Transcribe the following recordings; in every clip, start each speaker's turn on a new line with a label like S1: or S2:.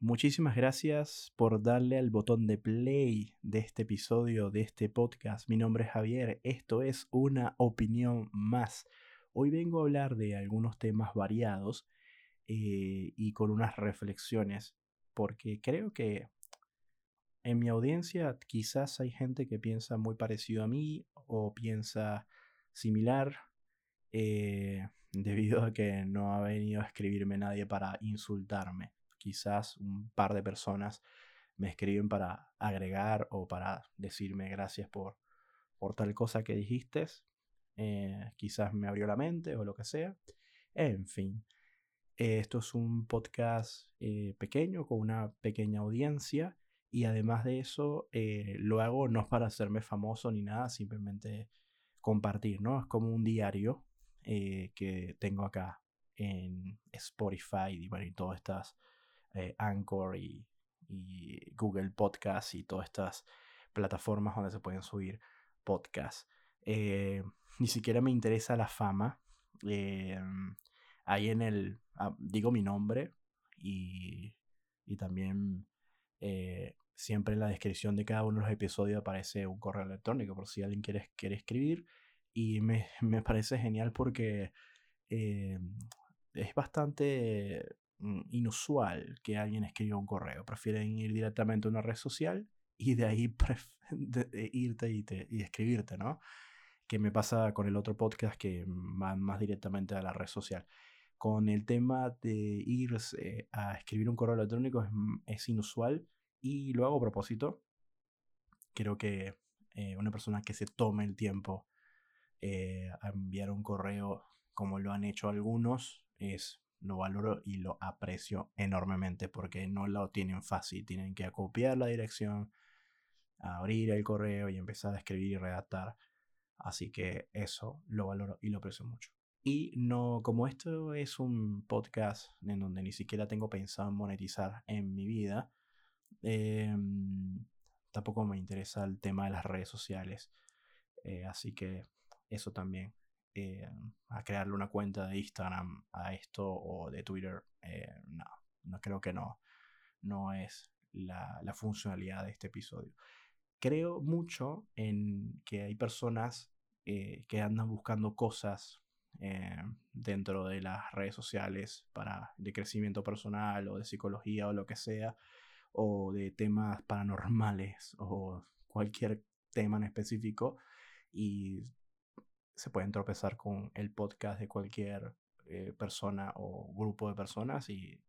S1: Muchísimas gracias por darle al botón de play de este episodio, de este podcast. Mi nombre es Javier, esto es una opinión más. Hoy vengo a hablar de algunos temas variados eh, y con unas reflexiones, porque creo que en mi audiencia quizás hay gente que piensa muy parecido a mí o piensa similar, eh, debido a que no ha venido a escribirme nadie para insultarme quizás un par de personas me escriben para agregar o para decirme gracias por, por tal cosa que dijiste. Eh, quizás me abrió la mente o lo que sea. En fin, esto es un podcast eh, pequeño con una pequeña audiencia y además de eso eh, lo hago no para hacerme famoso ni nada, simplemente compartir, ¿no? Es como un diario que tengo acá en Spotify y todas estas eh, Anchor y, Google Podcast y todas estas plataformas donde se pueden subir podcasts. Eh, ni siquiera me interesa la fama. Eh, ahí en el. Ah, digo mi nombre y, y también siempre en la descripción de cada uno de los episodios aparece un correo electrónico por si alguien quiere, quiere escribir. Y me, me parece genial porque es bastante inusual que alguien escriba un correo. Prefieren ir directamente a una red social y de ahí irte y, escribirte, ¿no? Que me pasa con el otro podcast que van más directamente a la red social. Con el tema de ir a escribir un correo electrónico es, mm, inusual y lo hago a propósito. Creo que eh, una persona que se tome el tiempo eh, a enviar un correo como lo han hecho algunos es lo valoro y lo aprecio enormemente porque no lo tienen fácil. Tienen que copiar la dirección, abrir el correo y empezar a escribir y redactar. Así que eso lo valoro y lo aprecio mucho. Y no, como esto es un podcast en donde ni siquiera tengo pensado monetizar en mi vida, em, tampoco me interesa el tema de las redes sociales. Eh, así que eso también eh, a crearle una cuenta de Instagram a esto o de Twitter. Eh, no, no creo que no, no es la, funcionalidad de este episodio. Creo mucho en que hay personas eh, que andan buscando cosas dentro de las redes sociales para de crecimiento personal o de psicología o lo que sea o de temas paranormales o cualquier tema en específico y se pueden tropezar con el podcast de cualquier eh, persona o grupo de personas y,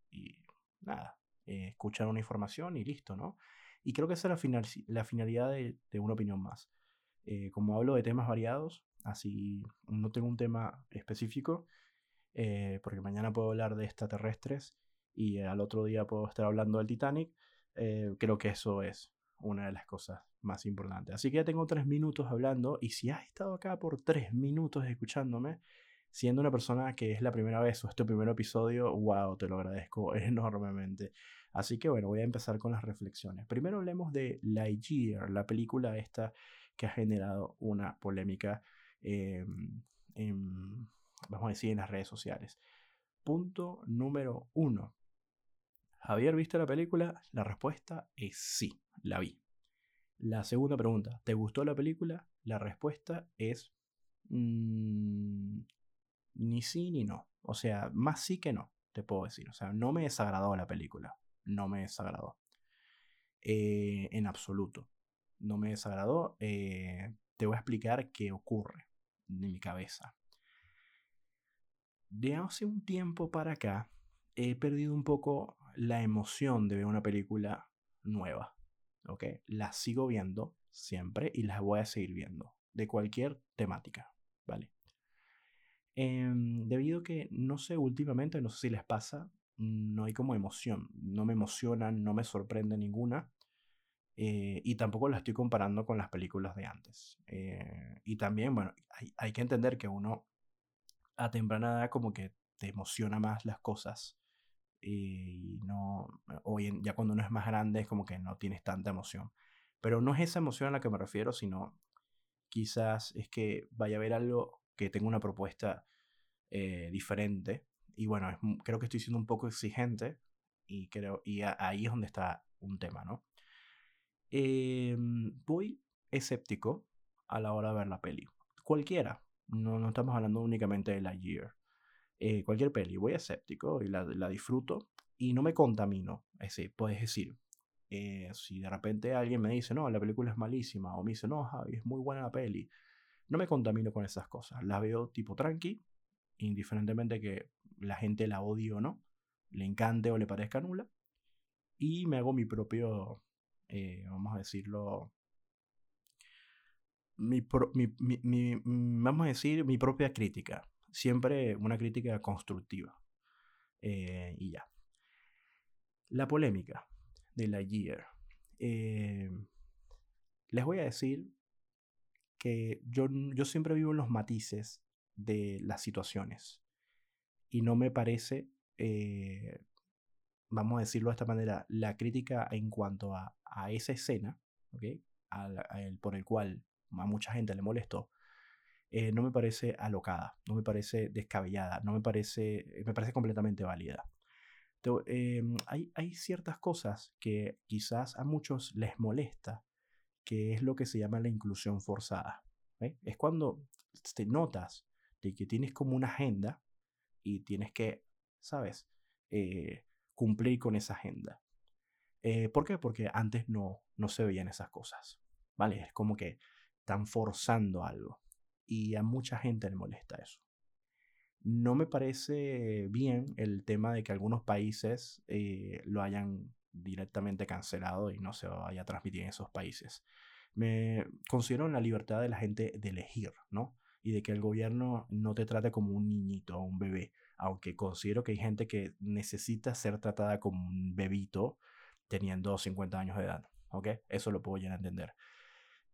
S1: nada, eh, escuchar una información y listo, ¿no? Y creo que esa es la, la finalidad de, una opinión más. Eh, como hablo de temas variados, así no tengo un tema específico, porque mañana puedo hablar de extraterrestres y al otro día puedo estar hablando del Titanic, creo que eso es una de las cosas más importantes. Así que ya tengo tres minutos hablando y si has estado acá por tres minutos escuchándome, siendo una persona que es la primera vez o este primer episodio, wow, te lo agradezco enormemente. Así que bueno, voy a empezar con las reflexiones. Primero hablemos de Lightyear, la película esta que ha generado una polémica, em, en, vamos a decir, en las redes sociales. Punto número uno. Javier, ¿viste la película? La respuesta es sí la vi. La segunda pregunta, ¿te gustó la película? La respuesta es mm, ni sí ni no. O sea, más sí que no, te puedo decir. O sea, no me desagradó la película. No me desagradó. Eh, en absoluto. No me desagradó. Eh, te voy a explicar qué ocurre en mi cabeza. De hace un tiempo para acá, he perdido un poco la emoción de ver una película nueva. ¿ok? Las sigo viendo siempre y las voy a seguir viendo, de cualquier temática, ¿vale? Em, debido a que, no sé, últimamente, no sé si les pasa, no hay como emoción, no me emocionan, no me sorprende ninguna. Eh, y tampoco la estoy comparando con las películas de antes. Eh, y también, bueno, hay, hay, que entender que uno a temprana edad como que te emociona más las cosas y no, hoy ya cuando uno es más grande es como que no tienes tanta emoción. Pero no es esa emoción a la que me refiero, sino quizás es que vaya a haber algo que tenga una propuesta eh, diferente. Y bueno, creo que estoy siendo un poco exigente Y, creo, y ahí es donde está un tema, ¿no? Em, voy escéptico a la hora de ver la peli. Cualquiera, no, no estamos hablando únicamente de la Year. Eh, cualquier peli, voy escéptico y la, la, disfruto y no me contamino. Es decir, puedes decir, eh, si de repente alguien me dice, no, la película es malísima, o me dice, no, es muy buena la peli, no me contamino con esas cosas. La veo tipo tranqui, indiferentemente que la gente la odie o no, le encante o le parezca nula, y me hago mi propio, eh, vamos a decirlo, mi, vamos a decir, mi propia crítica. Siempre una crítica constructiva. Eh, y ya. La polémica de la Year. Eh, les voy a decir que yo, yo siempre vivo en los matices de las situaciones. Y no me parece, eh, vamos a decirlo de esta manera, la crítica en cuanto a, a esa escena, ¿okay? por el cual a mucha gente le molestó, eh, no me parece alocada, no me parece descabellada, no me parece, me parece completamente válida. Em, hay, hay ciertas cosas que quizás a muchos les molesta, que es lo que se llama la inclusión forzada. Es cuando te notas de que tienes como una agenda y tienes que, ¿sabes? Eh, cumplir con esa agenda. Eh, ¿Por qué? Porque antes no, no se veían esas cosas. ¿Vale? Es como que están forzando algo. Y a mucha gente le molesta eso. No me parece bien el tema de que algunos países eh, lo hayan directamente cancelado y no se vaya a transmitir en esos países. Me considero en la libertad de la gente de elegir, ¿no? Y de que el gobierno no te trate como un niñito o un bebé, aunque considero que hay gente que necesita ser tratada como un bebito teniendo 50 años de edad, ¿ok? Eso lo puedo llegar a entender.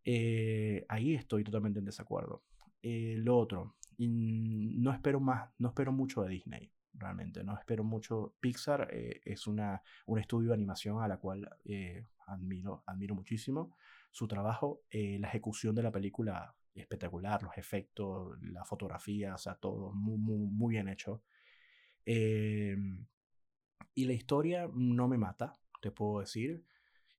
S1: Eh, ahí estoy totalmente en desacuerdo. Eh, lo otro, no espero más, no espero mucho de Disney, realmente, no espero mucho. Pixar eh, es una, un estudio de animación a la cual eh, admiro, admiro muchísimo. Su trabajo, eh, la ejecución de la película espectacular, los efectos, la fotografía, o sea, todo muy, muy, muy bien hecho. Em, y la historia no me mata, te puedo decir.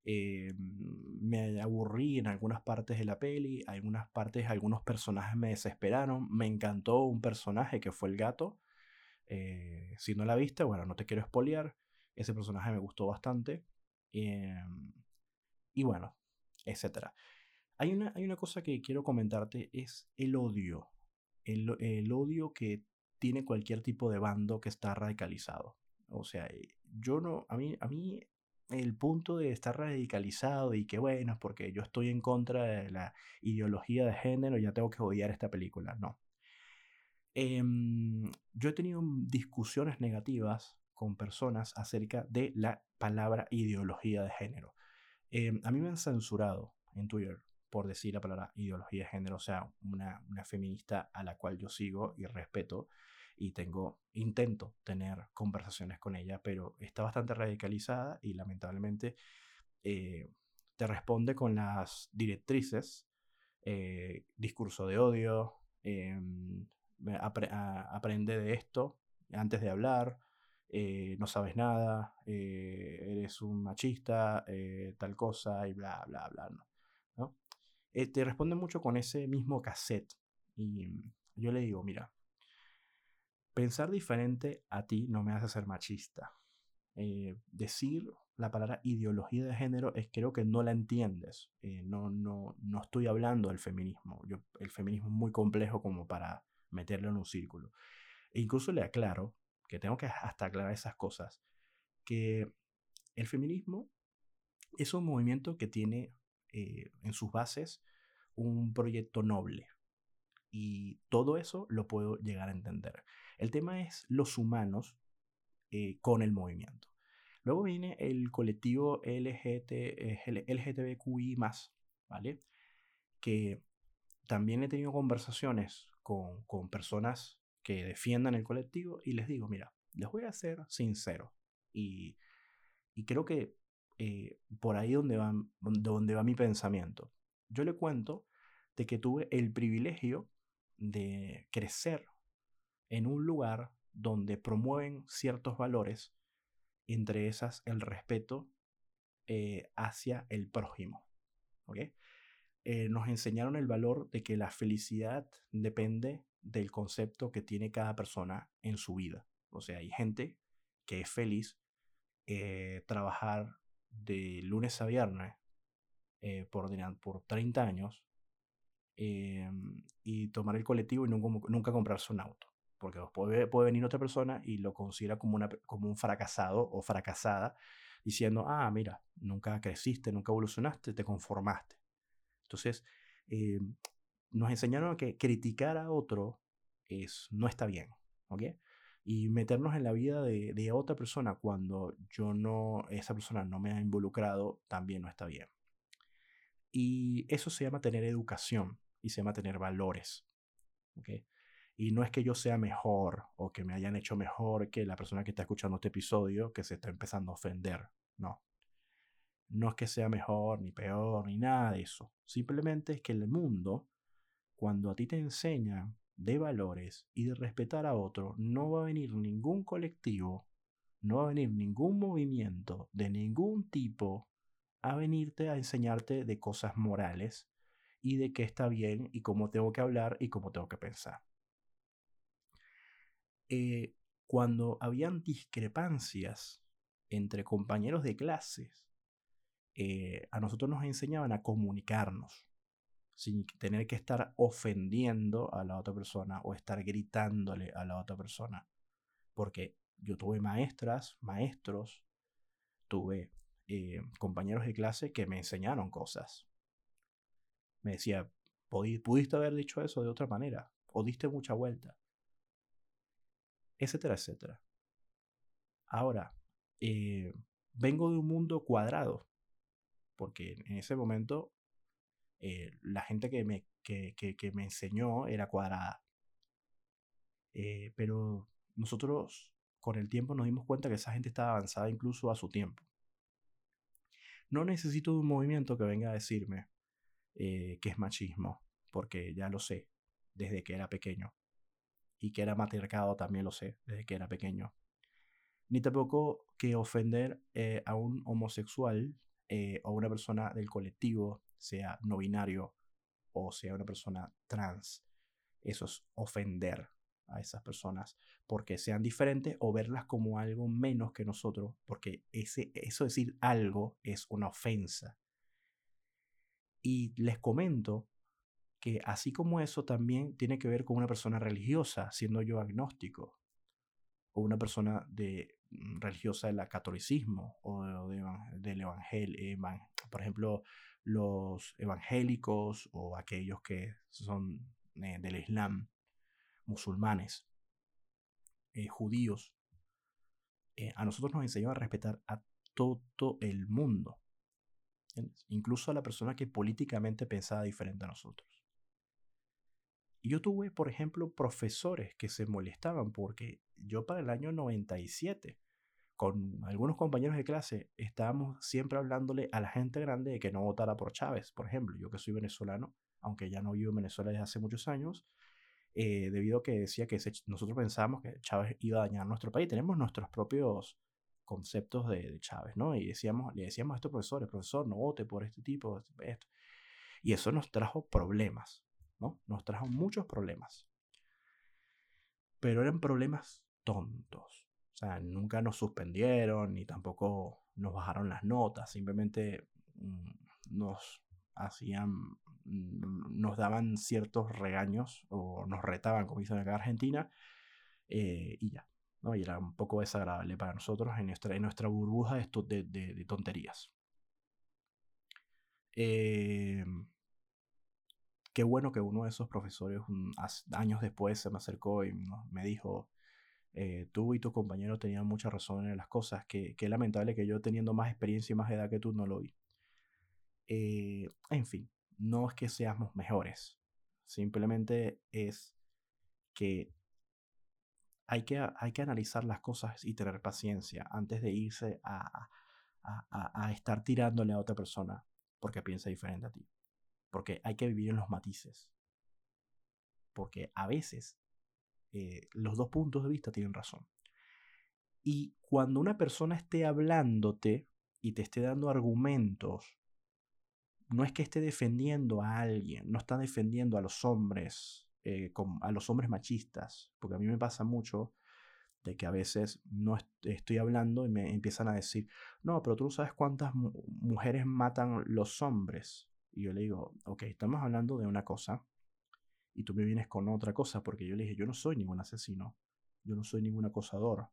S1: Eh, me aburrí en algunas partes de la peli, algunas partes, algunos personajes me desesperaron. Me encantó un personaje que fue el gato. Eh, si no la viste, bueno, no te quiero espolear. Ese personaje me gustó bastante. Eh, y bueno, etc. Hay una, hay una cosa que quiero comentarte, es el odio. El, el odio que tiene cualquier tipo de bando que está radicalizado. O sea, yo no, a mí, a mí el punto de estar radicalizado y que bueno, porque yo estoy en contra de la ideología de género, ya tengo que odiar esta película. No. Em, yo he tenido discusiones negativas con personas acerca de la palabra ideología de género. Em, a mí me han censurado en Twitter por decir la palabra ideología de género, o sea, una, una feminista a la cual yo sigo y respeto y tengo, intento tener conversaciones con ella, pero está bastante radicalizada y lamentablemente eh, te responde con las directrices, eh, discurso de odio, em, aprende de esto antes de hablar, eh, no sabes nada, eres un machista, tal cosa y bla, bla, bla. te responde mucho con ese mismo cassette y yo le digo, mira, Pensar diferente a ti no me hace ser machista. Eh, decir la palabra ideología de género es creo que no la entiendes. Eh, no, no, no estoy hablando del feminismo. Yo, el feminismo es muy complejo como para meterlo en un círculo. E incluso le aclaro, que tengo que hasta aclarar esas cosas, que el feminismo es un movimiento que tiene eh, en sus bases un proyecto noble. Y todo eso lo puedo llegar a entender. El tema es los humanos eh, con el movimiento. Luego viene el colectivo LGT, eh, LGTBQI, ¿vale? Que también he tenido conversaciones con, con personas que defiendan el colectivo y les digo, mira, les voy a ser sincero. Y, y creo que eh, por ahí donde va, donde va mi pensamiento. Yo le cuento de que tuve el privilegio de crecer en un lugar donde promueven ciertos valores entre esas el respeto eh, hacia el prójimo. Eh, nos enseñaron el valor de que la felicidad depende del concepto que tiene cada persona en su vida. O sea, hay gente que es feliz eh, trabajar de lunes a viernes por, por 30 años y tomar el colectivo y nunca, nunca comprarse un auto porque puede, venir otra persona y lo considera como un fracasado o fracasada, diciendo, ah, mira, nunca creciste, nunca evolucionaste, te conformaste. Entonces, eh, nos enseñaron que criticar a otro es, no está bien, ¿ok? Y meternos en la vida de, de otra persona cuando yo no, esa persona no me ha involucrado, también no está bien. Y eso se llama tener educación y se llama tener valores. ¿okay? Y no es que yo sea mejor o que me hayan hecho mejor que la persona que está escuchando este episodio que se está empezando a ofender. No. No es que sea mejor ni peor ni nada de eso. Simplemente es que el mundo, cuando a ti te enseña de valores y de respetar a otro, no va a venir ningún colectivo, no va a venir ningún movimiento de ningún tipo a venirte a enseñarte de cosas morales y de qué está bien y cómo tengo que hablar y cómo tengo que pensar. Eh, cuando habían discrepancias entre compañeros de clases, eh, a nosotros nos enseñaban a comunicarnos sin tener que estar ofendiendo a la otra persona o estar gritándole a la otra persona. Porque yo tuve maestras, maestros, tuve eh, compañeros de clase que me enseñaron cosas. Me decía, pudiste haber dicho eso de otra manera, o diste mucha vuelta etcétera, etcétera. Ahora, eh, vengo de un mundo cuadrado, porque en ese momento eh, la gente que me, que, me enseñó era cuadrada. Eh, pero nosotros con el tiempo nos dimos cuenta que esa gente estaba avanzada incluso a su tiempo. No necesito de un movimiento que venga a decirme que es machismo, porque ya lo sé desde que era pequeño y que era matriarcado también lo sé desde que era pequeño. Ni tampoco que ofender eh, a un homosexual eh, o una persona del colectivo, sea no binario o sea una persona trans. Eso es ofender a esas personas porque sean diferentes o verlas como algo menos que nosotros, porque ese, eso decir algo es una ofensa. Y les comento que así como eso también tiene que ver con una persona religiosa, siendo yo agnóstico, o una persona de, mm, religiosa del catolicismo o del evangelio, por ejemplo, los evangélicos o aquellos que son eh, del Islam, musulmanes, eh, judíos. Eh, a nosotros nos enseñó a respetar a todo el mundo, incluso a la persona que políticamente pensaba diferente a nosotros. Yo tuve, por ejemplo, profesores que se molestaban porque yo para el año 97, con algunos compañeros de clase, estábamos siempre hablándole a la gente grande de que no votara por Chávez, por ejemplo. Yo que soy venezolano, aunque ya no vivo en Venezuela desde hace muchos años, eh, debido a que decía que nosotros pensábamos que Chávez iba a dañar nuestro país. Tenemos nuestros propios conceptos de, Chávez, ¿no? Y decíamos, le decíamos a estos profesores, profesor, no vote por este tipo, esto. Y eso nos trajo problemas. Nos trajo muchos problemas. Pero eran problemas tontos. O sea, nunca nos suspendieron ni tampoco nos bajaron las notas. Simplemente mm, nos hacían, mm, nos daban ciertos regaños o nos retaban, como dicen acá en Argentina, eh, y ya. ¿no? Y era un poco desagradable para nosotros en nuestra, en nuestra burbuja de, de, de tonterías. Eh, qué bueno que uno de esos profesores años después se me acercó y me dijo, eh, tú y tu compañero tenían mucha razón en las cosas, que, que lamentable que yo teniendo más experiencia y más edad que tú no lo vi. Eh, en fin, no es que seamos mejores, simplemente es que hay que, hay que analizar las cosas y tener paciencia antes de irse a, a, a estar tirándole a otra persona porque piensa diferente a ti. Porque hay que vivir en los matices. Porque a veces eh, los dos puntos de vista tienen razón. Y cuando una persona esté hablándote y te esté dando argumentos, no es que esté defendiendo a alguien, no está defendiendo a los hombres, eh, a los hombres machistas, porque a mí me pasa mucho de que a veces no estoy hablando y me empiezan a decir, no, pero tú no sabes cuántas mujeres matan los hombres. Y yo le digo, ok, estamos hablando de una cosa y tú me vienes con otra cosa, porque yo le dije, yo no soy ningún asesino, yo no soy ningún acosador.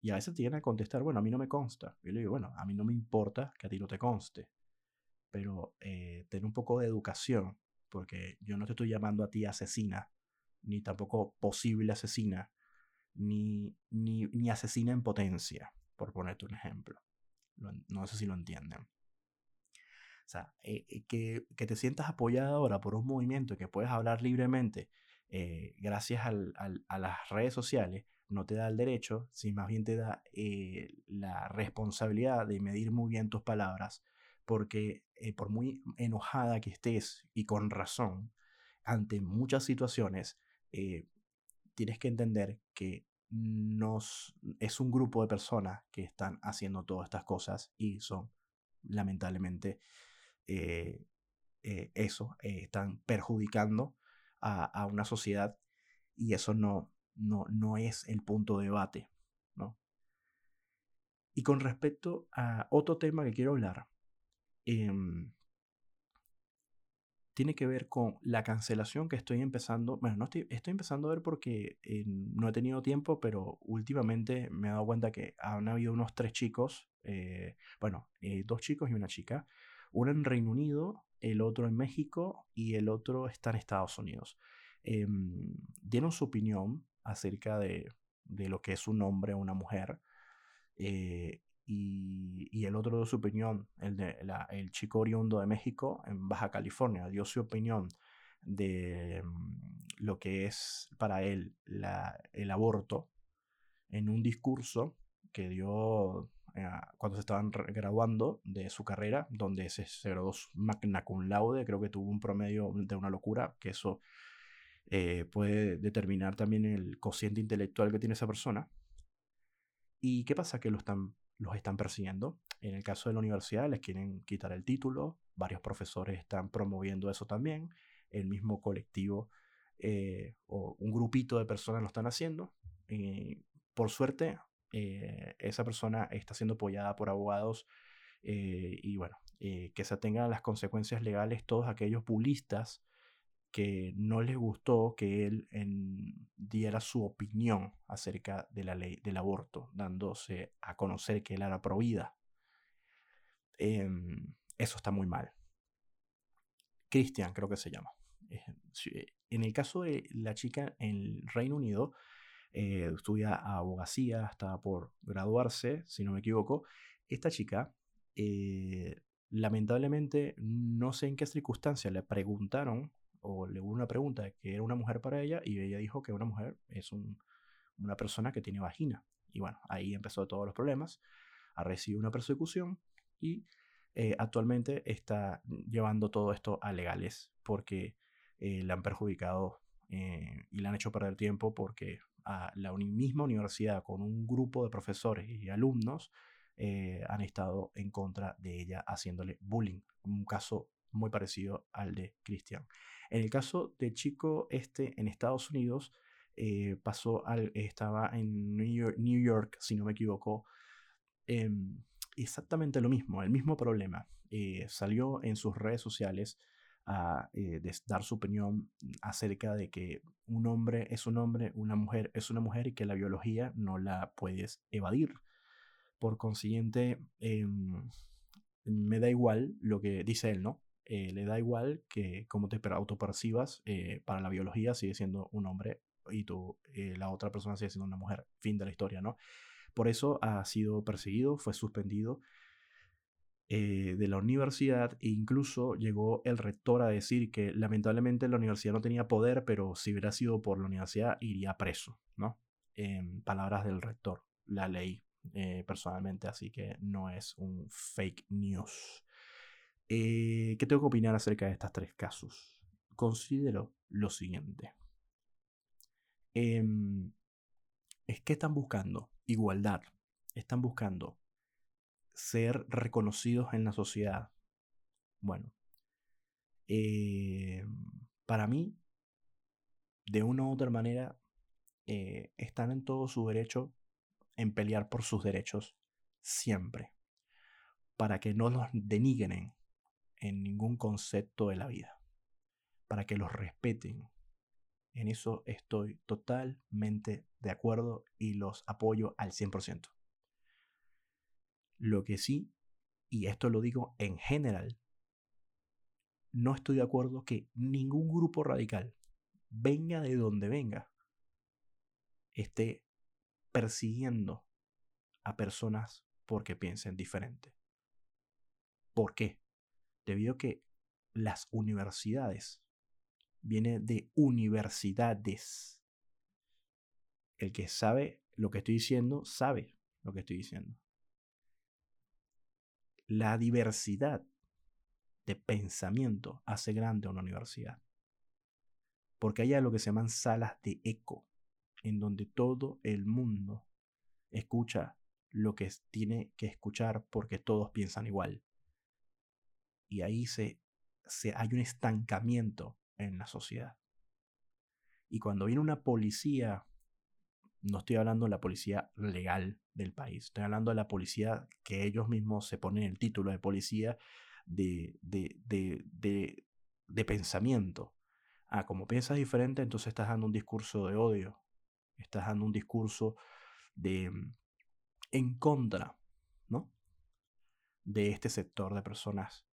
S1: Y a veces te vienen a contestar, bueno, a mí no me consta. Y yo le digo, bueno, a mí no me importa que a ti no te conste, pero eh, ten un poco de educación, porque yo no te estoy llamando a ti asesina, ni tampoco posible asesina ni, ni, asesina en potencia, por ponerte un ejemplo. No sé si lo entienden. O sea, eh, eh, que, que, te sientas apoyado ahora por un movimiento que puedes hablar libremente eh, gracias al, a las redes sociales, no te da el derecho, sino más bien te da la responsabilidad de medir muy bien tus palabras, porque por muy enojada que estés y con razón ante muchas situaciones, tienes que entender que nos, es un grupo de personas que están haciendo todas estas cosas y son lamentablemente eh, eh, eso, eh, están perjudicando a, una sociedad y eso no, no, no es el punto de debate. ¿no? Y con respecto a otro tema que quiero hablar, em, tiene que ver con la cancelación que estoy empezando, bueno, no estoy, estoy empezando a ver porque no he tenido tiempo, pero últimamente me he dado cuenta que han habido unos tres chicos, bueno, dos chicos y una chica, uno en Reino Unido, el otro en México y el otro está en Estados Unidos. Em, dieron su opinión acerca de, de, lo que es un hombre o una mujer y, el otro de su opinión, el, de el chico oriundo de México en Baja California, dio su opinión de mm, lo que es para él el aborto en un discurso que dio eh, cuando se estaban graduando de su carrera, donde se, se graduó magna cum laude, creo que tuvo un promedio de una locura, que eso eh, puede determinar también el cociente intelectual que tiene esa persona. ¿Y qué pasa? Que lo están los están persiguiendo. En el caso de la universidad les quieren quitar el título, varios profesores están promoviendo eso también, el mismo colectivo eh, o un grupito de personas lo están haciendo. por suerte, eh, esa persona está siendo apoyada por abogados eh, y bueno, que se atengan las consecuencias legales todos aquellos pulistas que no les gustó que él diera su opinión acerca de la ley del aborto, dándose a conocer que él era pro vida. Em, eso está muy mal. Christian, creo que se llama. Eh, en el caso de la chica en el Reino Unido, eh, estudia abogacía, estaba por graduarse, si no me equivoco. Esta chica, eh, lamentablemente, no sé en qué circunstancia le preguntaron o le hubo una pregunta que era una mujer para ella y ella dijo que una mujer es una persona que tiene vagina. Y bueno, ahí empezó todos los problemas. Ha recibido una persecución y eh, actualmente está llevando todo esto a legales porque eh, le han perjudicado eh, y le han hecho perder tiempo porque a la misma universidad con un grupo de profesores y alumnos han estado en contra de ella haciéndole bullying. Un caso muy parecido al de Christian. En el caso del chico este en Estados Unidos, eh, pasó al, estaba en New York, si no me equivoco, em, exactamente lo mismo, el mismo problema. Eh, salió en sus redes sociales a eh, dar su opinión acerca de que un hombre es un hombre, una mujer es una mujer y que la biología no la puedes evadir. Por consiguiente, em, me da igual lo que dice él, ¿no? Eh, le da igual que como te autopercibas, eh, para la biología sigue siendo un hombre y tú, eh, la otra persona sigue siendo una mujer. Fin de la historia, ¿no? Por eso ha sido perseguido, fue suspendido de la universidad e incluso llegó el rector a decir que lamentablemente la universidad no tenía poder, pero si hubiera sido por la universidad iría preso, ¿no? En palabras del rector, la ley personalmente, así que no es un fake news. Eh, ¿Qué tengo que opinar acerca de estos tres casos? Considero lo siguiente. Em, es que están buscando igualdad están buscando ser reconocidos en la sociedad. Bueno, eh, para mí, de una u otra manera, eh, están en todo su derecho en pelear por sus derechos siempre, para que no los denigren en ningún concepto de la vida, para que los respeten. En eso estoy totalmente de acuerdo y los apoyo al 100%. Lo que sí, y esto lo digo en general, no estoy de acuerdo que ningún grupo radical, venga de donde venga, esté persiguiendo a personas porque piensen diferente. ¿Por qué? Debido a que las universidades viene de universidades. El que sabe lo que estoy diciendo, sabe lo que estoy diciendo. La diversidad de pensamiento hace grande una universidad. Porque hay lo que se llaman salas de eco, en donde todo el mundo escucha lo que tiene que escuchar porque todos piensan igual. Y ahí se, se, hay un estancamiento en la sociedad. Y cuando viene una policía, no estoy hablando de la policía legal del país, estoy hablando de la policía que ellos mismos se ponen el título de policía de, de, de, de pensamiento. Ah, como piensas diferente, entonces estás dando un discurso de odio, estás dando un discurso de en contra, ¿no? De este sector de personas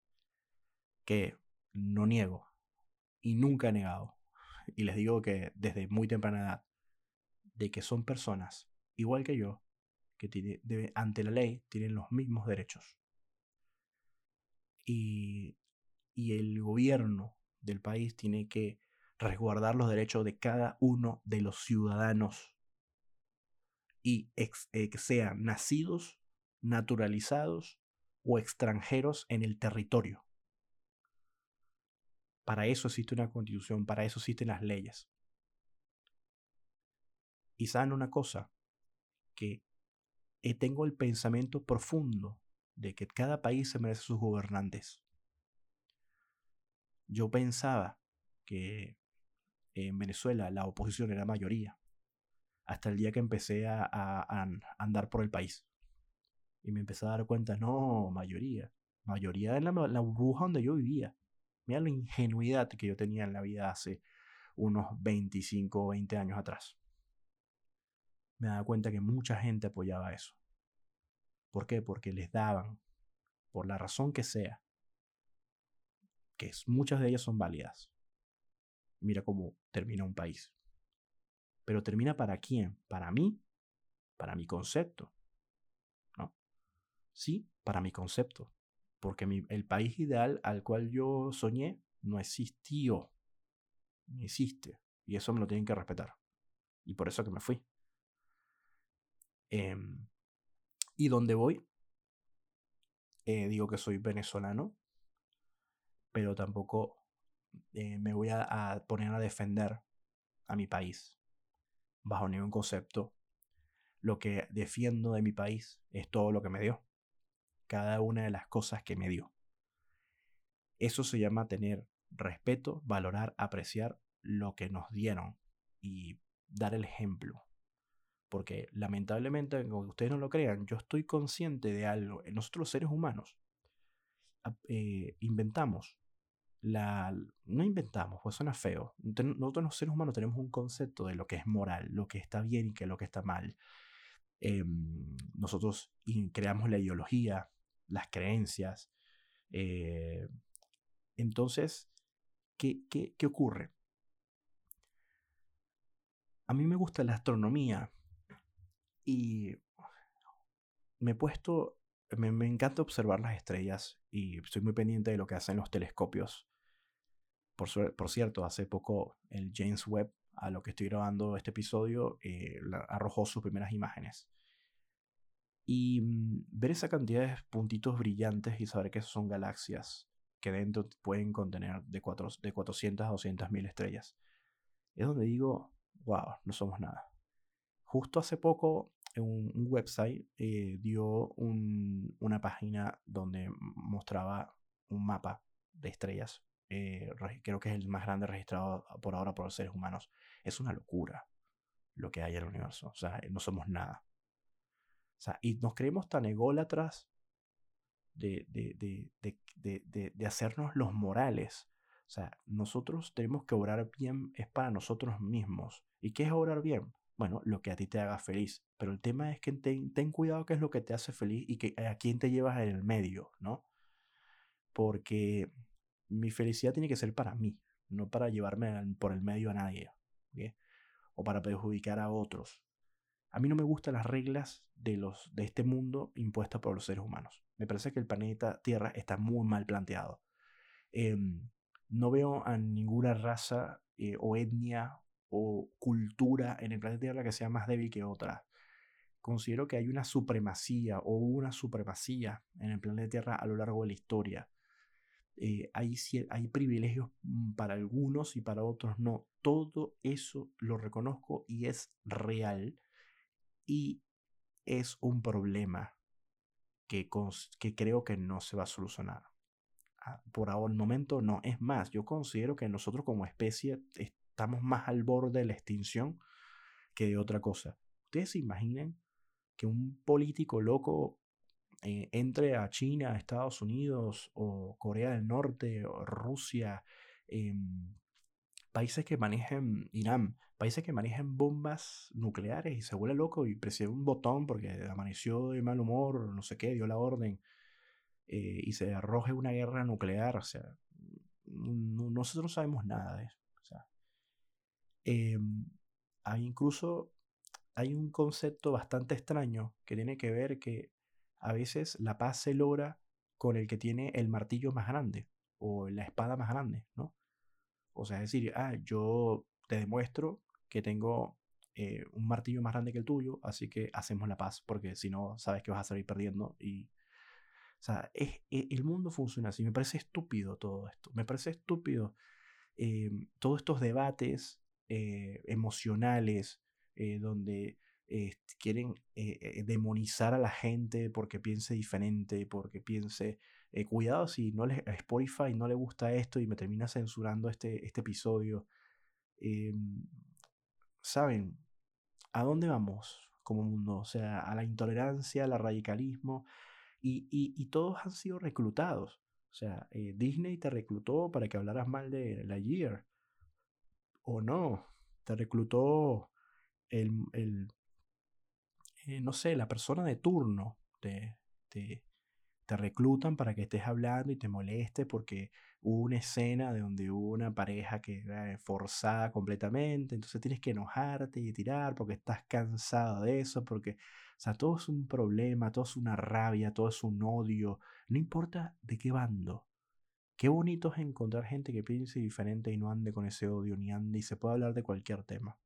S1: que no niego y nunca he negado. Y les digo que desde muy temprana edad, de que son personas, igual que yo, que ante la ley tienen los mismos derechos. Y, y el gobierno del país tiene que resguardar los derechos de cada uno de los ciudadanos y eh, que sean nacidos, naturalizados o extranjeros en el territorio. Para eso existe una constitución, para eso existen las leyes. Y saben una cosa, que eh, tengo el pensamiento profundo de que cada país se merece sus gobernantes. Yo pensaba que en Venezuela la oposición era mayoría, hasta el día que empecé a, andar por el país. Y me empecé a dar cuenta, no, mayoría. Mayoría en la, la burbuja donde yo vivía. Mira la ingenuidad que yo tenía en la vida hace unos 25 o 20 años atrás. Me daba cuenta que mucha gente apoyaba eso. ¿Por qué? Porque les daban, por la razón que sea, que muchas de ellas son válidas. Mira cómo termina un país. Pero termina para quién? Para mí, para mi concepto. ¿No? Sí, para mi concepto. Porque el país ideal al cual yo soñé no existió. Ni existe. Y eso me lo tienen que respetar. Y por eso que me fui. Em, y donde voy, eh, digo que soy venezolano, pero tampoco eh, me voy a, poner a defender a mi país bajo ningún concepto. Lo que defiendo de mi país es todo lo que me dio. Cada una de las cosas que me dio. Eso se llama tener respeto, valorar, apreciar lo que nos dieron y dar el ejemplo. Porque lamentablemente, aunque ustedes no lo crean, yo estoy consciente de algo. Nosotros los seres humanos eh, inventamos no inventamos, pues suena feo. Nosotros los seres humanos tenemos un concepto de lo que es moral, lo que está bien y que lo que está mal. Em, nosotros creamos la ideología, las creencias. Eh, entonces, ¿qué, qué, qué ocurre? A mí me gusta la astronomía y me he puesto, me, me, encanta observar las estrellas y estoy muy pendiente de lo que hacen los telescopios por, cierto, hace poco el James Webb, a lo que estoy grabando este episodio, eh, arrojó sus primeras imágenes. Y mm, ver esa cantidad de puntitos brillantes y saber que son galaxias que dentro pueden contener de, cuatro, de 400 a 200 mil estrellas. Es donde digo, wow, no somos nada. Justo hace poco un, website eh, dio una página donde mostraba un mapa de estrellas. Eh, creo que es el más grande registrado por ahora por los seres humanos. Es una locura lo que hay en el universo. O sea, no somos nada. O sea, y nos creemos tan ególatras de, de, de, de, hacernos los morales. O sea, nosotros tenemos que orar bien, es para nosotros mismos. ¿Y qué es orar bien? Bueno, lo que a ti te haga feliz. Pero el tema es que ten, ten cuidado qué es lo que te hace feliz y que, a quién te llevas en el medio, ¿no? Porque mi felicidad tiene que ser para mí, no para llevarme por el medio a nadie, o para perjudicar a otros. A mí no me gustan las reglas de, los, de este mundo impuestas por los seres humanos. Me parece que el planeta Tierra está muy mal planteado. Em, no veo a ninguna raza eh, o etnia o cultura en el planeta Tierra que sea más débil que otra. Considero que hay una supremacía o una supremacía en el planeta Tierra a lo largo de la historia. Eh, hay, hay privilegios mm, para algunos y para otros no. Todo eso lo reconozco y es real y es un problema que, que creo que no se va a solucionar. Ah, por ahora, el momento no. Es más, yo considero que nosotros como especie estamos más al borde de la extinción que de otra cosa. ¿Ustedes se imaginan que un político loco eh, entre a China, Estados Unidos o Corea del Norte o Rusia, em, países que manejen Irán, países que manejen bombas nucleares y se vuelve loco y presiona un botón porque amaneció de mal humor, no sé qué, dio la orden eh, y se arroje una guerra nuclear, o sea, nosotros no sabemos nada de eso. Em, hay incluso hay un concepto bastante extraño que tiene que ver que a veces la paz se logra con el que tiene el martillo más grande o la espada más grande, ¿no? O sea, es decir, ah, yo te demuestro que tengo eh, un martillo más grande que el tuyo, así que hacemos la paz, porque si no, sabes que vas a salir perdiendo y... O sea, es, e, el mundo funciona así. Me parece estúpido todo esto. Me parece estúpido eh, todos estos debates eh, emocionales donde quieren demonizar a la gente porque piense diferente, porque piense, cuidado si no le, a Spotify no le gusta esto y me termina censurando este, este episodio. Em, ¿Saben? ¿A dónde vamos como mundo? O sea, a la intolerancia, al radicalismo, y, y, todos han sido reclutados. O sea, eh, Disney te reclutó para que hablaras mal de la Year. O no, te reclutó el, el eh, no sé, la persona de turno te, te, te, reclutan para que estés hablando y te moleste porque hubo una escena de donde hubo una pareja que era forzada completamente, entonces tienes que enojarte y tirar porque estás cansado de eso, porque, o sea, todo es un problema, todo es una rabia, todo es un odio, no importa de qué bando. Qué bonito es encontrar gente que piense diferente y no ande con ese odio, ni ande y se pueda hablar de cualquier tema.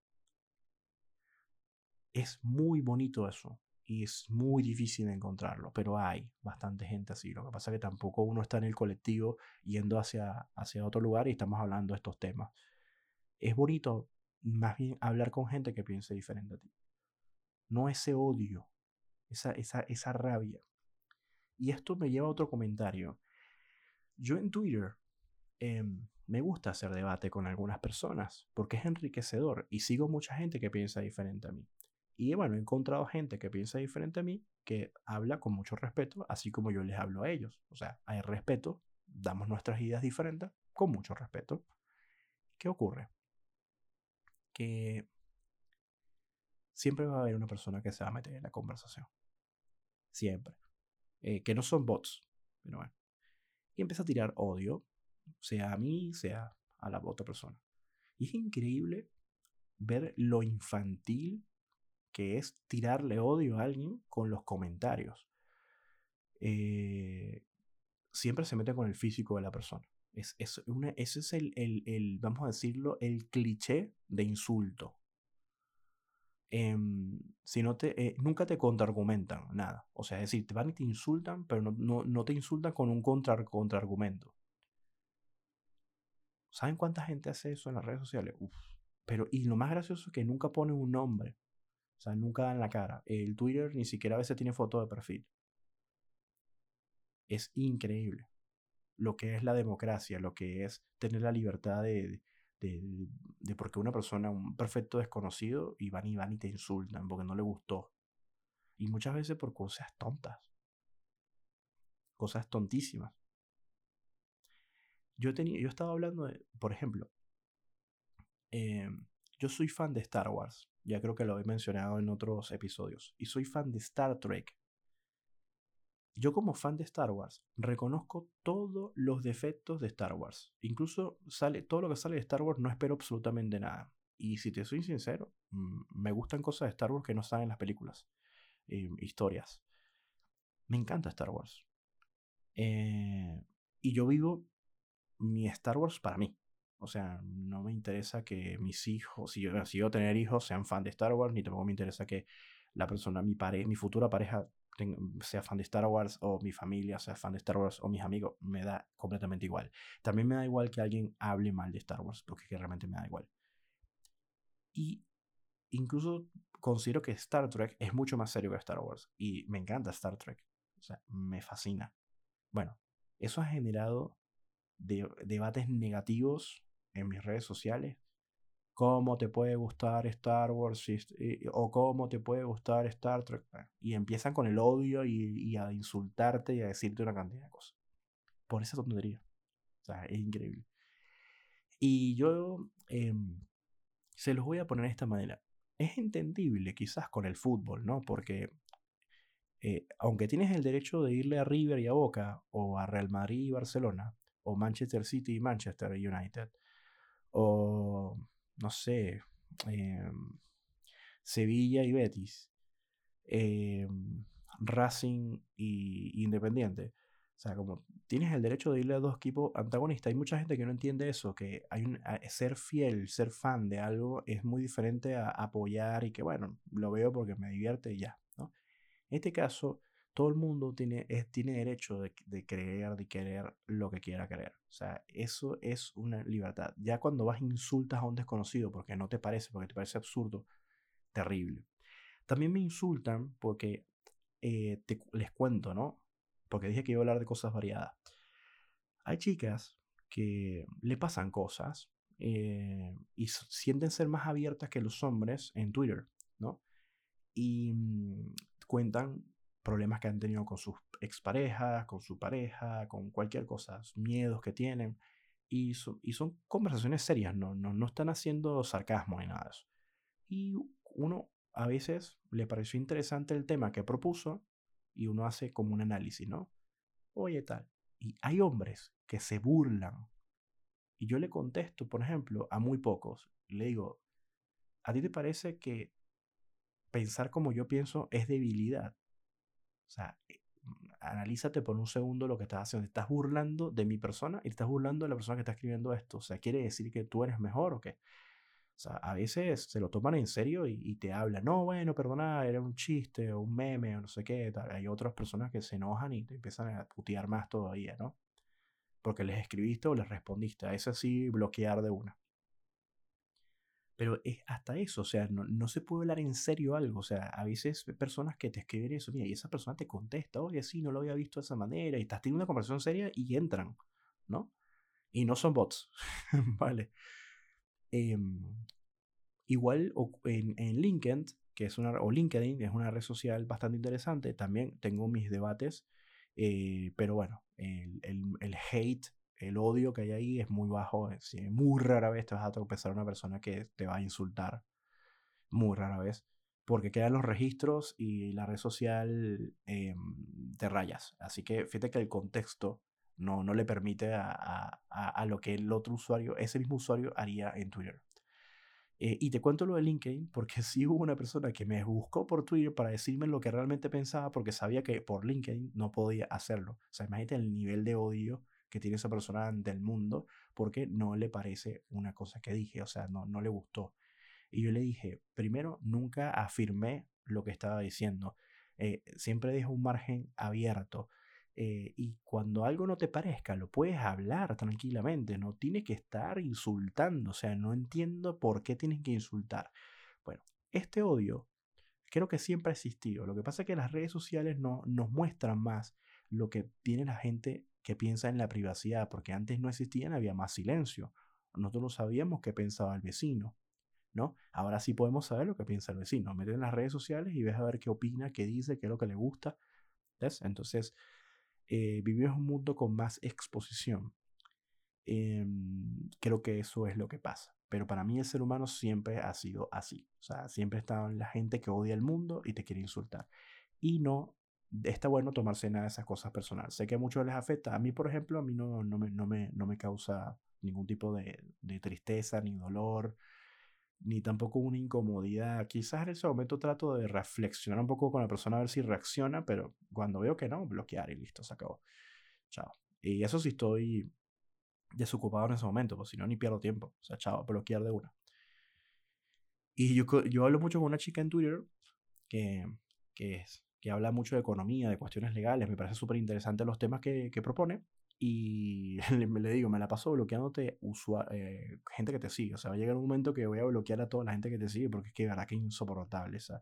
S1: Es muy bonito eso y es muy difícil encontrarlo, pero hay bastante gente así. Lo que pasa es que tampoco uno está en el colectivo yendo hacia, hacia otro lugar y estamos hablando de estos temas. Es bonito más bien hablar con gente que piense diferente a ti. No ese odio, esa, esa, esa rabia. Y esto me lleva a otro comentario. Yo en Twitter em, me gusta hacer debate con algunas personas porque es enriquecedor y sigo mucha gente que piensa diferente a mí. Y bueno, he encontrado gente que piensa diferente a mí, que habla con mucho respeto, así como yo les hablo a ellos. O sea, hay respeto, damos nuestras ideas diferentes con mucho respeto. ¿Qué ocurre? Que siempre va a haber una persona que se va a meter en la conversación. Siempre. Eh, que no son bots, pero bueno. Y empieza a tirar odio, sea a mí, sea a la otra persona. Y es increíble ver lo infantil que es tirarle odio a alguien con los comentarios. Eh, siempre se mete con el físico de la persona. Es, es ese es el, el, vamos a decirlo, el cliché de insulto. Em, si no te, eh, nunca te contraargumentan nada. O sea, es decir, te van y te insultan, pero no, no, no te insultan con un contra, contraargumento. ¿Saben cuánta gente hace eso en las redes sociales? Pero, y lo más gracioso es que nunca ponen un nombre. O sea, nunca dan la cara. El Twitter ni siquiera a veces tiene foto de perfil. Es increíble lo que es la democracia, lo que es tener la libertad de, de, de, porque una persona, un perfecto desconocido, y van y van y te insultan porque no le gustó. Y muchas veces por cosas tontas. Cosas tontísimas. Yo, tenía, yo estaba hablando de, por ejemplo, em, yo soy fan de Star Wars, ya creo que lo he mencionado en otros episodios, y soy fan de Star Trek. Yo como fan de Star Wars reconozco todos los defectos de Star Wars. Incluso sale todo lo que sale de Star Wars no espero absolutamente nada. Y si te soy sincero, mm, me gustan cosas de Star Wars que no salen en las películas, eh, historias. Me encanta Star Wars. Eh, y yo vivo mi Star Wars para mí. O sea, no me interesa que mis hijos, si yo, si yo tener hijos, sean fan de Star Wars, ni tampoco me interesa que la persona, mi, pare, mi futura pareja sea fan de Star Wars o mi familia sea fan de Star Wars o mis amigos, me da completamente igual. También me da igual que alguien hable mal de Star Wars, porque realmente me da igual. Y incluso considero que Star Trek es mucho más serio que Star Wars. Y me encanta Star Trek. O sea, me fascina. Bueno, eso ha generado debates negativos en mis redes sociales. ¿Cómo te puede gustar Star Wars? o cómo te puede gustar Star Trek. Y empiezan con el odio y, a insultarte y a decirte una cantidad de cosas. Por esa tontería. O sea, es increíble. Y yo em, se los voy a poner de esta manera. Es entendible quizás con el fútbol, ¿no? Porque eh, aunque tienes el derecho de irle a River y a Boca, o a Real Madrid y Barcelona, o Manchester City y Manchester United, o no sé, em, Sevilla y Betis, em, Racing y Independiente. O sea, como tienes el derecho de irle a dos equipos antagonistas. Hay mucha gente que no entiende eso, que hay un, ser fiel, ser fan de algo es muy diferente a apoyar y que, bueno, lo veo porque me divierte y ya. ¿no? En este caso, todo el mundo tiene, tiene derecho de, creer, de querer lo que quiera creer. O sea, eso es una libertad. Ya cuando vas insultas a un desconocido porque no te parece, porque te parece absurdo, terrible. También me insultan porque eh, les cuento, ¿no? Porque dije que iba a hablar de cosas variadas. Hay chicas que le pasan cosas eh, y sienten ser más abiertas que los hombres en Twitter, ¿no? Y mm, cuentan problemas que han tenido con sus exparejas, con su pareja, con cualquier cosa, miedos que tienen. Y, y son conversaciones serias, no, no, no están haciendo sarcasmo ni nada de eso. Y uno a veces le pareció interesante el tema que propuso y uno hace como un análisis, ¿no? Oye, tal. Y hay hombres que se burlan. Y yo le contesto, por ejemplo, a muy pocos. Le digo, ¿a ti te parece que pensar como yo pienso es debilidad? O sea, eh, analízate por un segundo lo que estás haciendo. estás burlando de mi persona y estás burlando de la persona que está escribiendo esto. O sea, ¿quiere decir que tú eres mejor o qué? O sea, a veces se lo toman en serio y, te hablan, no, bueno, perdona, era un chiste o un meme o no sé qué. Hay otras personas que se enojan y te empiezan a putear más todavía, ¿no? Porque les escribiste o les respondiste. A eso sí, bloquear de una. Pero es hasta eso, o sea, no, no, se puede hablar en serio algo. O sea, a veces personas que te escriben eso, mira, y esa persona te contesta, oye, sí, no lo había visto de esa manera, y estás teniendo una conversación seria y entran, ¿no? Y no son bots, ¿vale? Em, igual en, en, LinkedIn, que es una, o LinkedIn, es una red social bastante interesante, también tengo mis debates, eh, pero bueno, el, el, el, hate, el odio que hay ahí es muy bajo, es, muy rara vez te vas a tropezar a una persona que te va a insultar, muy rara vez, porque quedan los registros y la red social eh, te rayas. Así que fíjate que el contexto no, no le permite a, a, lo que el otro usuario, ese mismo usuario, haría en Twitter. Eh, y te cuento lo de LinkedIn porque sí hubo una persona que me buscó por Twitter para decirme lo que realmente pensaba porque sabía que por LinkedIn no podía hacerlo. O sea, imagínate el nivel de odio que tiene esa persona ante el mundo porque no le parece una cosa que dije, o sea, no, no le gustó. Y yo le dije, primero, nunca afirmé lo que estaba diciendo. Eh, siempre dejo un margen abierto. Eh, y cuando algo no te parezca, lo puedes hablar tranquilamente, no tienes que estar insultando, o sea, no entiendo por qué tienes que insultar. Bueno, este odio creo que siempre ha existido. Lo que pasa es que las redes sociales no, nos muestran más lo que tiene la gente que piensa en la privacidad, porque antes no existían, había más silencio. Nosotros no sabíamos qué pensaba el vecino, ¿no? Ahora sí podemos saber lo que piensa el vecino. Mete en las redes sociales y ves a ver qué opina, qué dice, qué es lo que le gusta. ¿Ves? Entonces, eh, vivimos un mundo con más exposición. Em, creo que eso es lo que pasa. Pero para mí el ser humano siempre ha sido así. O sea, siempre está la gente que odia el mundo y te quiere insultar. Y no está bueno tomarse nada de esas cosas personales. Sé que a muchos les afecta. A mí, por ejemplo, a mí no, no, me, no, me, no me causa ningún tipo de, de, tristeza, ni dolor, ni tampoco una incomodidad. Quizás en ese momento trato de reflexionar un poco con la persona a ver si reacciona, pero cuando veo que no, bloquear y listo, se acabó. Chao. Y eso sí estoy desocupado en ese momento, pues si no, ni pierdo tiempo. O sea, chao, bloquear de una. Y yo, yo hablo mucho con una chica en Twitter que, que es que habla mucho de economía, de cuestiones legales. Me parece súper interesante los temas que, que, propone. Y le, le, digo, me la paso bloqueándote eh, gente que te sigue. O sea, va a llegar un momento que voy a bloquear a toda la gente que te sigue porque es que, verdad, que insoportable. Esa.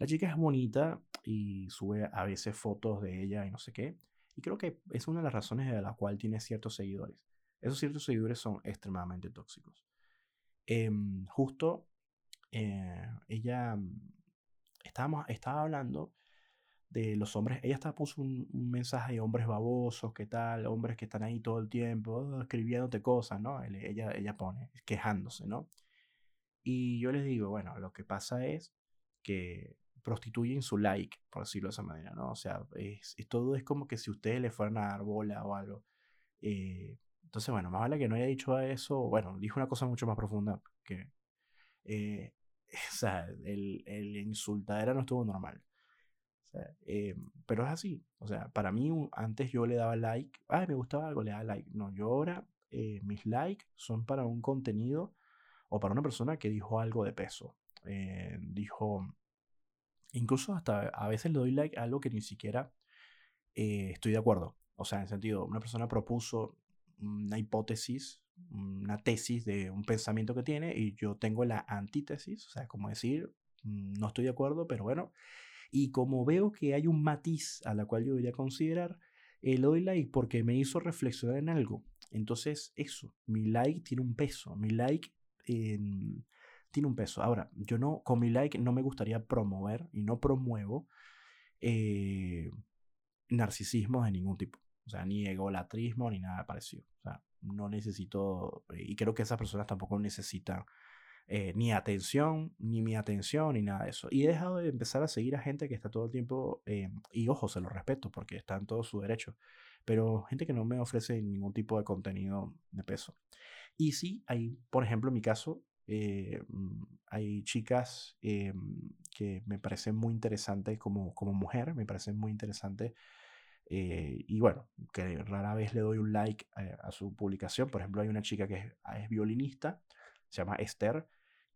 S1: La chica es bonita y sube a veces fotos de ella y no sé qué. Y creo que es una de las razones de la cual tiene ciertos seguidores. Esos ciertos seguidores son extremadamente tóxicos. Em, justo eh, ella estábamos, estaba hablando de los hombres. Ella estaba puso un, mensaje de hombres babosos, qué tal, hombres que están ahí todo el tiempo, oh, escribiéndote cosas, ¿no? Ella, ella pone, quejándose, ¿no? Y yo les digo, bueno, lo que pasa es que prostituyen su like, por decirlo de esa manera, ¿no? O sea, es, todo es como que si ustedes le fueran a dar bola o algo. Eh, entonces, bueno, más vale que no haya dicho eso, bueno, dijo una cosa mucho más profunda que... Eh, o sea, el, el insultadera no estuvo normal. Eh, pero es así. O sea, para mí antes yo le daba like. Ay, me gustaba algo, le daba like. No, yo ahora eh, mis likes son para un contenido o para una persona que dijo algo de peso. Eh, dijo, incluso hasta a veces le doy like a algo que ni siquiera estoy de acuerdo. O sea, en el sentido, una persona propuso una hipótesis, una tesis de un pensamiento que tiene y yo tengo la antítesis, o sea, como decir, mm, no estoy de acuerdo, pero bueno, y como veo que hay un matiz a la cual yo debería considerar, eh, le doy like porque me hizo reflexionar en algo. Entonces, eso, mi like tiene un peso, mi like tiene un peso. Ahora, yo no, con mi like no me gustaría promover y no promuevo eh, narcisismo de ningún tipo. O sea, ni egolatrismo ni nada parecido. O sea, no necesito, y creo que esas personas tampoco necesitan eh, ni atención, ni mi atención, ni nada de eso. Y he dejado de empezar a seguir a gente que está todo el tiempo, eh, y ojo, se lo respeto porque está en todo su derecho, pero gente que no me ofrece ningún tipo de contenido de peso. Y sí, hay, por ejemplo, en mi caso, eh, mm, hay chicas que me parecen muy interesantes como, como mujer, me parecen muy interesantes. y bueno, que rara vez le doy un like a, su publicación. Por ejemplo, hay una chica que es violinista, se llama Esther,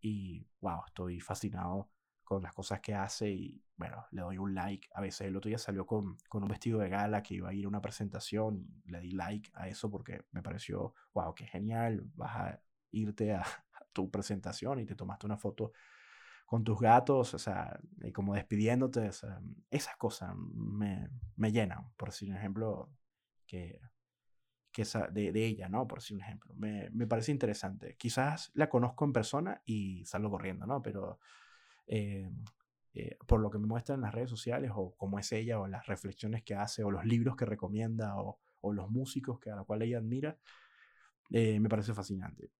S1: y wow, estoy fascinado con las cosas que hace y bueno, le doy un like. A veces el otro día salió con, con un vestido de gala que iba a ir a una presentación y le di like a eso porque me pareció, wow, qué genial, vas a irte a, tu presentación y te tomaste una foto con tus gatos, o sea, y como despidiéndote, esas cosas me, me llenan, por decir un ejemplo, que que de, de, ella, ¿no? Por decir un ejemplo. Me, me, parece interesante. Quizás la conozco en persona y salgo corriendo, ¿no? Pero eh, eh, por lo que me muestra en las redes sociales, o cómo es ella, o las reflexiones que hace, o los libros que recomienda, o, o los músicos que, a la cual ella admira, eh, me parece fascinante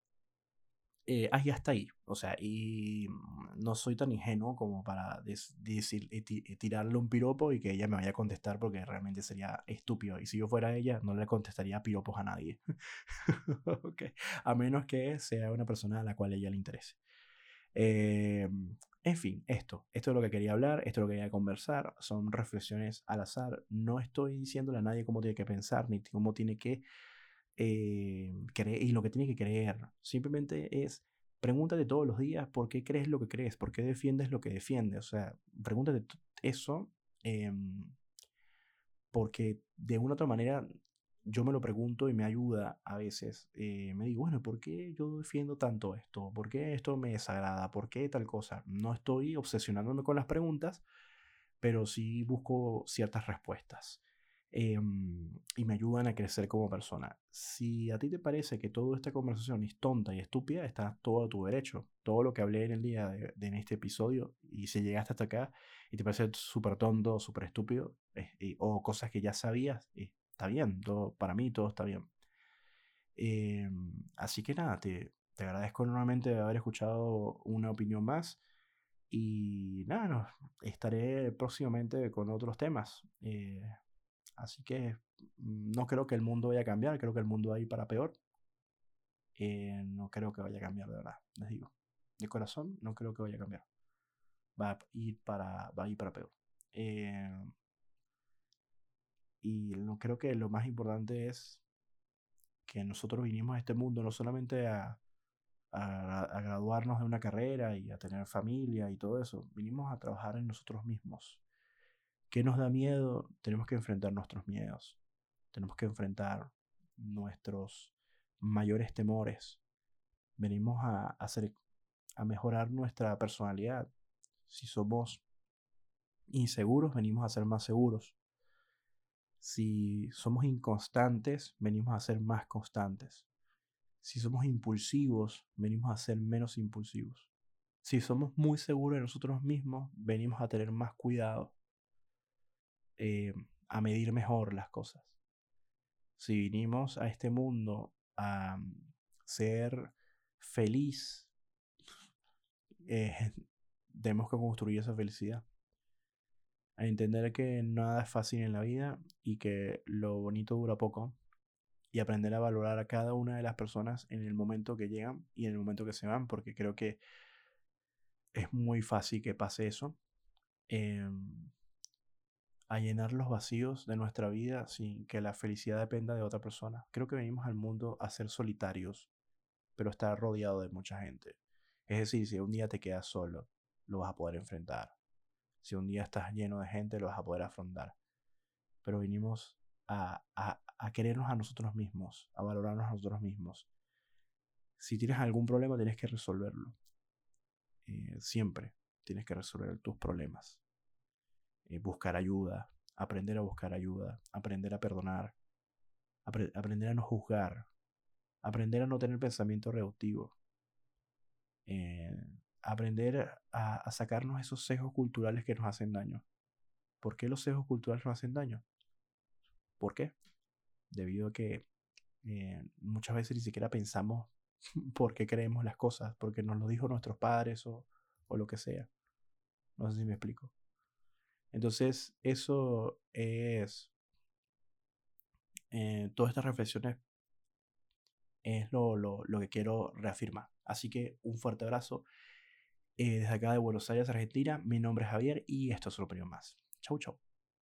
S1: eh, ahí hasta ahí. O sea, y mm, no soy tan ingenuo como para decir, eh, eh, tirarle un piropo y que ella me vaya a contestar porque realmente sería estúpido. Y si yo fuera ella, no le contestaría piropos a nadie. okay. A menos que sea una persona a la cual ella le interese. Eh, en fin, esto, esto es lo que quería hablar, esto es lo que quería conversar, son reflexiones al azar. No estoy diciéndole a nadie cómo tiene que pensar ni cómo tiene que eh, y lo que tienes que creer. Simplemente es pregúntate todos los días por qué crees lo que crees, por qué defiendes lo que defiendes. O sea, pregúntate eso em, porque de una u otra manera yo me lo pregunto y me ayuda a veces. Eh, me digo, bueno, ¿por qué yo defiendo tanto esto? ¿Por qué esto me desagrada? ¿Por qué tal cosa? No estoy obsesionándome con las preguntas, pero sí busco ciertas respuestas. Em, y me ayudan a crecer como persona. Si a ti te parece que toda esta conversación es tonta y estúpida, está todo a tu derecho. Todo lo que hablé en el día de, en este episodio, y si llegaste hasta acá y te parece súper tonto, súper estúpido, o cosas que ya sabías, está bien, todo, para mí todo está bien. Em, así que nada, te, te agradezco enormemente de haber escuchado una opinión más. Y nada, no, estaré próximamente con otros temas. Eh, Así que mm, no creo que el mundo vaya a cambiar, creo que el mundo va a ir para peor. Eh, no creo que vaya a cambiar, de verdad, les digo. De corazón, no creo que vaya a cambiar. Va a ir para, va a ir para peor. Eh, y no creo que lo más importante es que nosotros vinimos a este mundo no solamente a, a, graduarnos de una carrera y a tener familia y todo eso, vinimos a trabajar en nosotros mismos. ¿Qué nos da miedo? Tenemos que enfrentar nuestros miedos. Tenemos que enfrentar nuestros mayores temores. Venimos a, hacer, a mejorar nuestra personalidad. Si somos inseguros, venimos a ser más seguros. Si somos inconstantes, venimos a ser más constantes. Si somos impulsivos, venimos a ser menos impulsivos. Si somos muy seguros de nosotros mismos, venimos a tener más cuidado eh, a medir mejor las cosas. Si vinimos a este mundo a ser feliz, eh, tenemos que construir esa felicidad. A entender que nada es fácil en la vida y que lo bonito dura poco. Y aprender a valorar a cada una de las personas en el momento que llegan y en el momento que se van, porque creo que es muy fácil que pase eso. Em, a llenar los vacíos de nuestra vida sin que la felicidad dependa de otra persona. Creo que venimos al mundo a ser solitarios, pero estar rodeado de mucha gente. Es decir, si un día te quedas solo, lo vas a poder enfrentar. Si un día estás lleno de gente, lo vas a poder afrontar. Pero venimos a, a, querernos a nosotros mismos, a valorarnos a nosotros mismos. Si tienes algún problema, tienes que resolverlo. Eh, siempre tienes que resolver tus problemas. Eh, buscar ayuda, aprender a buscar ayuda, aprender a perdonar, aprender a no juzgar, aprender a no tener pensamiento reductivo, eh, aprender a, sacarnos esos sesgos culturales que nos hacen daño. ¿Por qué los sesgos culturales nos hacen daño? ¿Por qué? Debido a que eh, muchas veces ni siquiera pensamos por qué creemos las cosas, porque nos lo dijo nuestros padres o, o lo que sea. No sé si me explico. Entonces, eso es... Eh, todas estas reflexiones es lo, lo, lo, que quiero reafirmar. Así que un fuerte abrazo eh, desde acá de Buenos Aires, Argentina. Mi nombre es Javier y esto es una opinión más. Chau, chau.